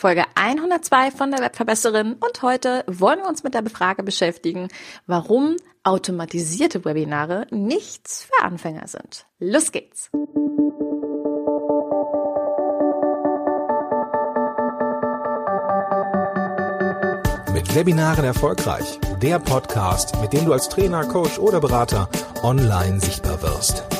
Folge 102 von der Webverbesserin und heute wollen wir uns mit der Frage beschäftigen, warum automatisierte Webinare nichts für Anfänger sind. Los geht's! Mit Webinaren erfolgreich. Der Podcast, mit dem du als Trainer, Coach oder Berater online sichtbar wirst.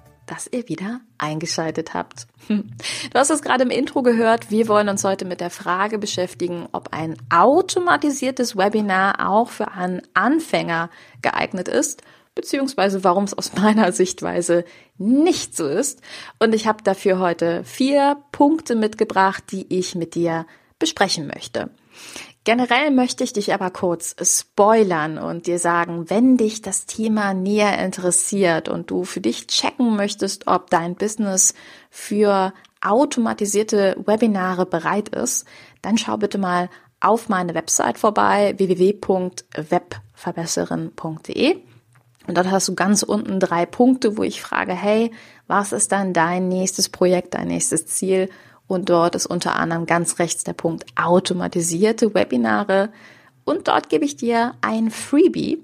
dass ihr wieder eingeschaltet habt. Du hast es gerade im Intro gehört. Wir wollen uns heute mit der Frage beschäftigen, ob ein automatisiertes Webinar auch für einen Anfänger geeignet ist, beziehungsweise warum es aus meiner Sichtweise nicht so ist. Und ich habe dafür heute vier Punkte mitgebracht, die ich mit dir besprechen möchte. Generell möchte ich dich aber kurz spoilern und dir sagen, wenn dich das Thema näher interessiert und du für dich checken möchtest, ob dein Business für automatisierte Webinare bereit ist, dann schau bitte mal auf meine Website vorbei www.webverbesserin.de und dort hast du ganz unten drei Punkte, wo ich frage, hey, was ist dann dein nächstes Projekt, dein nächstes Ziel und dort ist unter anderem ganz rechts der Punkt automatisierte Webinare. Und dort gebe ich dir ein Freebie,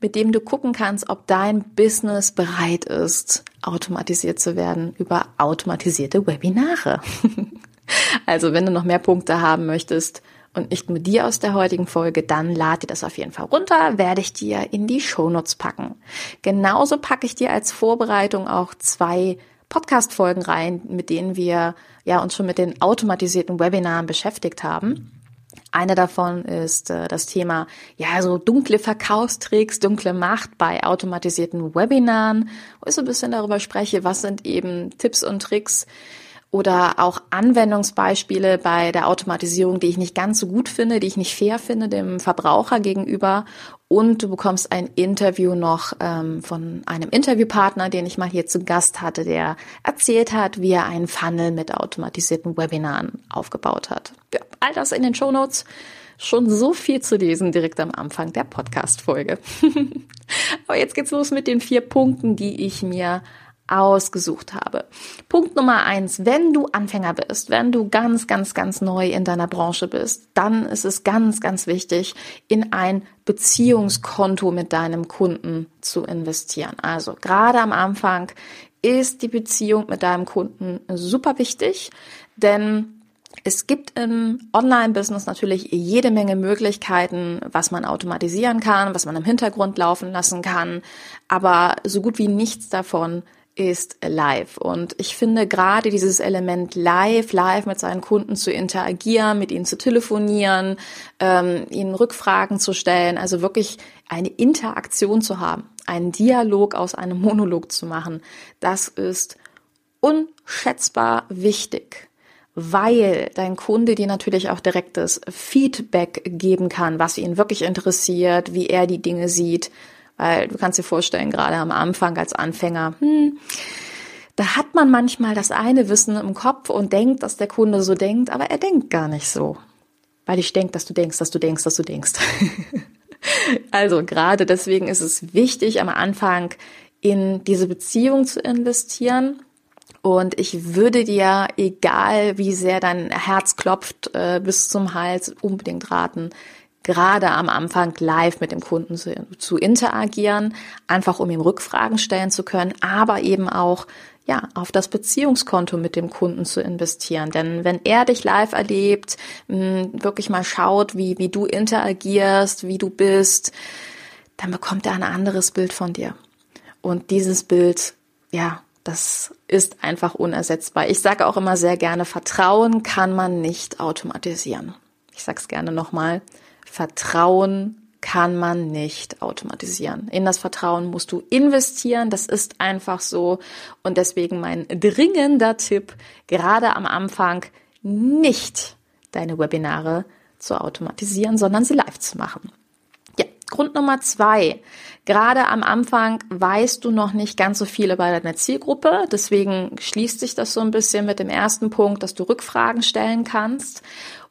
mit dem du gucken kannst, ob dein Business bereit ist, automatisiert zu werden über automatisierte Webinare. also wenn du noch mehr Punkte haben möchtest und nicht nur dir aus der heutigen Folge, dann lad dir das auf jeden Fall runter, werde ich dir in die Shownotes packen. Genauso packe ich dir als Vorbereitung auch zwei Podcast-Folgen rein, mit denen wir ja uns schon mit den automatisierten Webinaren beschäftigt haben. Eine davon ist äh, das Thema, ja, so dunkle Verkaufstricks, dunkle Macht bei automatisierten Webinaren, wo ich so ein bisschen darüber spreche, was sind eben Tipps und Tricks, oder auch Anwendungsbeispiele bei der Automatisierung, die ich nicht ganz so gut finde, die ich nicht fair finde dem Verbraucher gegenüber. Und du bekommst ein Interview noch ähm, von einem Interviewpartner, den ich mal hier zu Gast hatte, der erzählt hat, wie er einen Funnel mit automatisierten Webinaren aufgebaut hat. Ja, all das in den Show Notes. Schon so viel zu lesen direkt am Anfang der Podcast-Folge. Aber jetzt geht's los mit den vier Punkten, die ich mir ausgesucht habe. Punkt Nummer eins, wenn du Anfänger bist, wenn du ganz, ganz, ganz neu in deiner Branche bist, dann ist es ganz, ganz wichtig, in ein Beziehungskonto mit deinem Kunden zu investieren. Also gerade am Anfang ist die Beziehung mit deinem Kunden super wichtig, denn es gibt im Online-Business natürlich jede Menge Möglichkeiten, was man automatisieren kann, was man im Hintergrund laufen lassen kann, aber so gut wie nichts davon ist live. Und ich finde gerade dieses Element live, live mit seinen Kunden zu interagieren, mit ihnen zu telefonieren, ähm, ihnen Rückfragen zu stellen, also wirklich eine Interaktion zu haben, einen Dialog aus einem Monolog zu machen, das ist unschätzbar wichtig weil dein Kunde dir natürlich auch direktes Feedback geben kann, was ihn wirklich interessiert, wie er die Dinge sieht, weil du kannst dir vorstellen, gerade am Anfang als Anfänger, hm, da hat man manchmal das eine Wissen im Kopf und denkt, dass der Kunde so denkt, aber er denkt gar nicht so. Weil ich denke, dass du denkst, dass du denkst, dass du denkst. also gerade deswegen ist es wichtig, am Anfang in diese Beziehung zu investieren. Und ich würde dir, egal wie sehr dein Herz klopft, äh, bis zum Hals unbedingt raten, gerade am Anfang live mit dem Kunden zu, zu interagieren, einfach um ihm Rückfragen stellen zu können, aber eben auch ja, auf das Beziehungskonto mit dem Kunden zu investieren. Denn wenn er dich live erlebt, wirklich mal schaut, wie, wie du interagierst, wie du bist, dann bekommt er ein anderes Bild von dir. Und dieses Bild, ja, das ist einfach unersetzbar. Ich sage auch immer sehr gerne, Vertrauen kann man nicht automatisieren. Ich sage es gerne nochmal. Vertrauen kann man nicht automatisieren. In das Vertrauen musst du investieren. Das ist einfach so. Und deswegen mein dringender Tipp, gerade am Anfang nicht deine Webinare zu automatisieren, sondern sie live zu machen. Ja, Grund Nummer zwei. Gerade am Anfang weißt du noch nicht ganz so viel über deine Zielgruppe. Deswegen schließt sich das so ein bisschen mit dem ersten Punkt, dass du Rückfragen stellen kannst.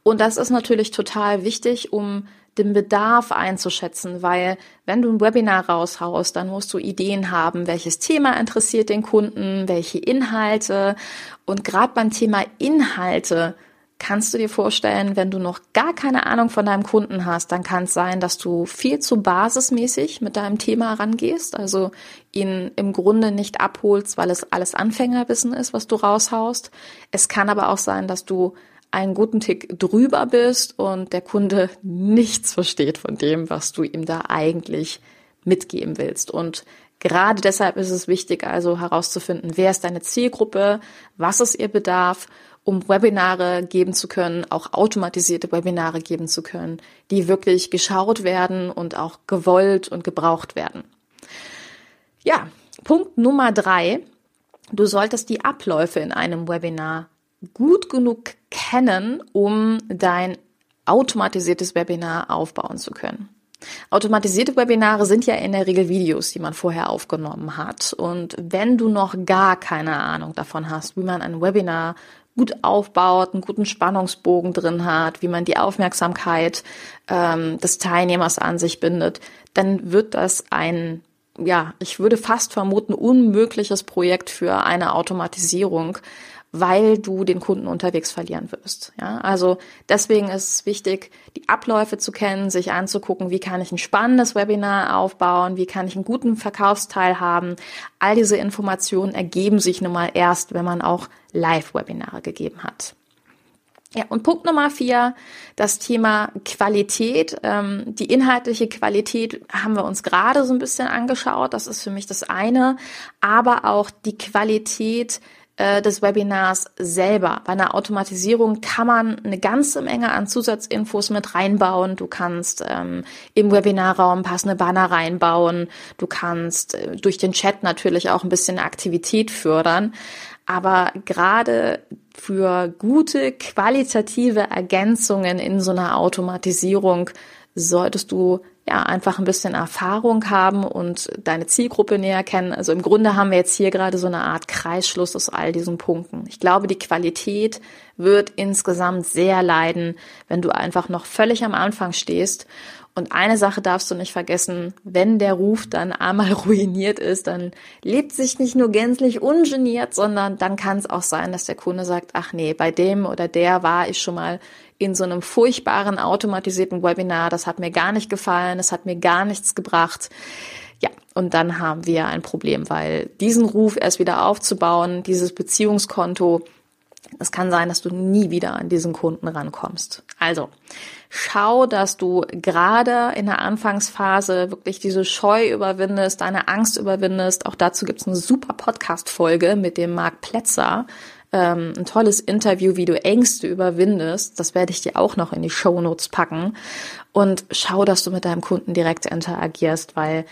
Und das ist natürlich total wichtig, um den Bedarf einzuschätzen, weil wenn du ein Webinar raushaust, dann musst du Ideen haben, welches Thema interessiert den Kunden, welche Inhalte. Und gerade beim Thema Inhalte kannst du dir vorstellen, wenn du noch gar keine Ahnung von deinem Kunden hast, dann kann es sein, dass du viel zu basismäßig mit deinem Thema rangehst, also ihn im Grunde nicht abholst, weil es alles Anfängerwissen ist, was du raushaust. Es kann aber auch sein, dass du einen guten Tick drüber bist und der Kunde nichts versteht von dem, was du ihm da eigentlich mitgeben willst. Und gerade deshalb ist es wichtig, also herauszufinden, wer ist deine Zielgruppe, was ist ihr Bedarf, um Webinare geben zu können, auch automatisierte Webinare geben zu können, die wirklich geschaut werden und auch gewollt und gebraucht werden. Ja, Punkt Nummer drei. Du solltest die Abläufe in einem Webinar gut genug kennen, um dein automatisiertes Webinar aufbauen zu können. Automatisierte Webinare sind ja in der Regel Videos, die man vorher aufgenommen hat. Und wenn du noch gar keine Ahnung davon hast, wie man ein Webinar gut aufbaut, einen guten Spannungsbogen drin hat, wie man die Aufmerksamkeit ähm, des Teilnehmers an sich bindet, dann wird das ein, ja, ich würde fast vermuten, unmögliches Projekt für eine Automatisierung, weil du den Kunden unterwegs verlieren wirst. Ja, also deswegen ist es wichtig, die Abläufe zu kennen, sich anzugucken, wie kann ich ein spannendes Webinar aufbauen, wie kann ich einen guten Verkaufsteil haben. All diese Informationen ergeben sich nun mal erst, wenn man auch Live-Webinare gegeben hat. Ja, und Punkt Nummer vier, das Thema Qualität. Ähm, die inhaltliche Qualität haben wir uns gerade so ein bisschen angeschaut. Das ist für mich das eine. Aber auch die Qualität äh, des Webinars selber. Bei einer Automatisierung kann man eine ganze Menge an Zusatzinfos mit reinbauen. Du kannst ähm, im Webinarraum passende Banner reinbauen. Du kannst äh, durch den Chat natürlich auch ein bisschen Aktivität fördern. Aber gerade für gute qualitative Ergänzungen in so einer Automatisierung solltest du ja, einfach ein bisschen Erfahrung haben und deine Zielgruppe näher kennen. Also im Grunde haben wir jetzt hier gerade so eine Art Kreisschluss aus all diesen Punkten. Ich glaube, die Qualität wird insgesamt sehr leiden, wenn du einfach noch völlig am Anfang stehst. Und eine Sache darfst du nicht vergessen, wenn der Ruf dann einmal ruiniert ist, dann lebt sich nicht nur gänzlich ungeniert, sondern dann kann es auch sein, dass der Kunde sagt, ach nee, bei dem oder der war ich schon mal in so einem furchtbaren automatisierten Webinar. Das hat mir gar nicht gefallen, das hat mir gar nichts gebracht. Ja, und dann haben wir ein Problem, weil diesen Ruf erst wieder aufzubauen, dieses Beziehungskonto, es kann sein, dass du nie wieder an diesen Kunden rankommst. Also, schau, dass du gerade in der Anfangsphase wirklich diese Scheu überwindest, deine Angst überwindest. Auch dazu gibt's eine super Podcast-Folge mit dem Marc Plätzer ähm, ein tolles Interview, wie du Ängste überwindest. Das werde ich dir auch noch in die Show Notes packen. Und schau, dass du mit deinem Kunden direkt interagierst, weil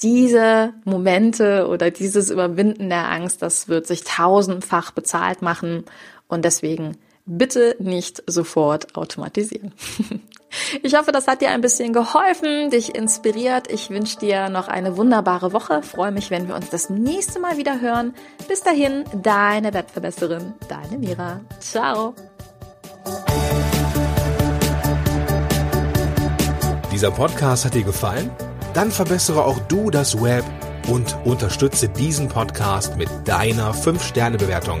diese Momente oder dieses Überwinden der Angst, das wird sich tausendfach bezahlt machen. Und deswegen bitte nicht sofort automatisieren. Ich hoffe, das hat dir ein bisschen geholfen, dich inspiriert. Ich wünsche dir noch eine wunderbare Woche. Freue mich, wenn wir uns das nächste Mal wieder hören. Bis dahin, deine Webverbesserin, deine Mira. Ciao. Dieser Podcast hat dir gefallen? Dann verbessere auch du das Web und unterstütze diesen Podcast mit deiner 5-Sterne-Bewertung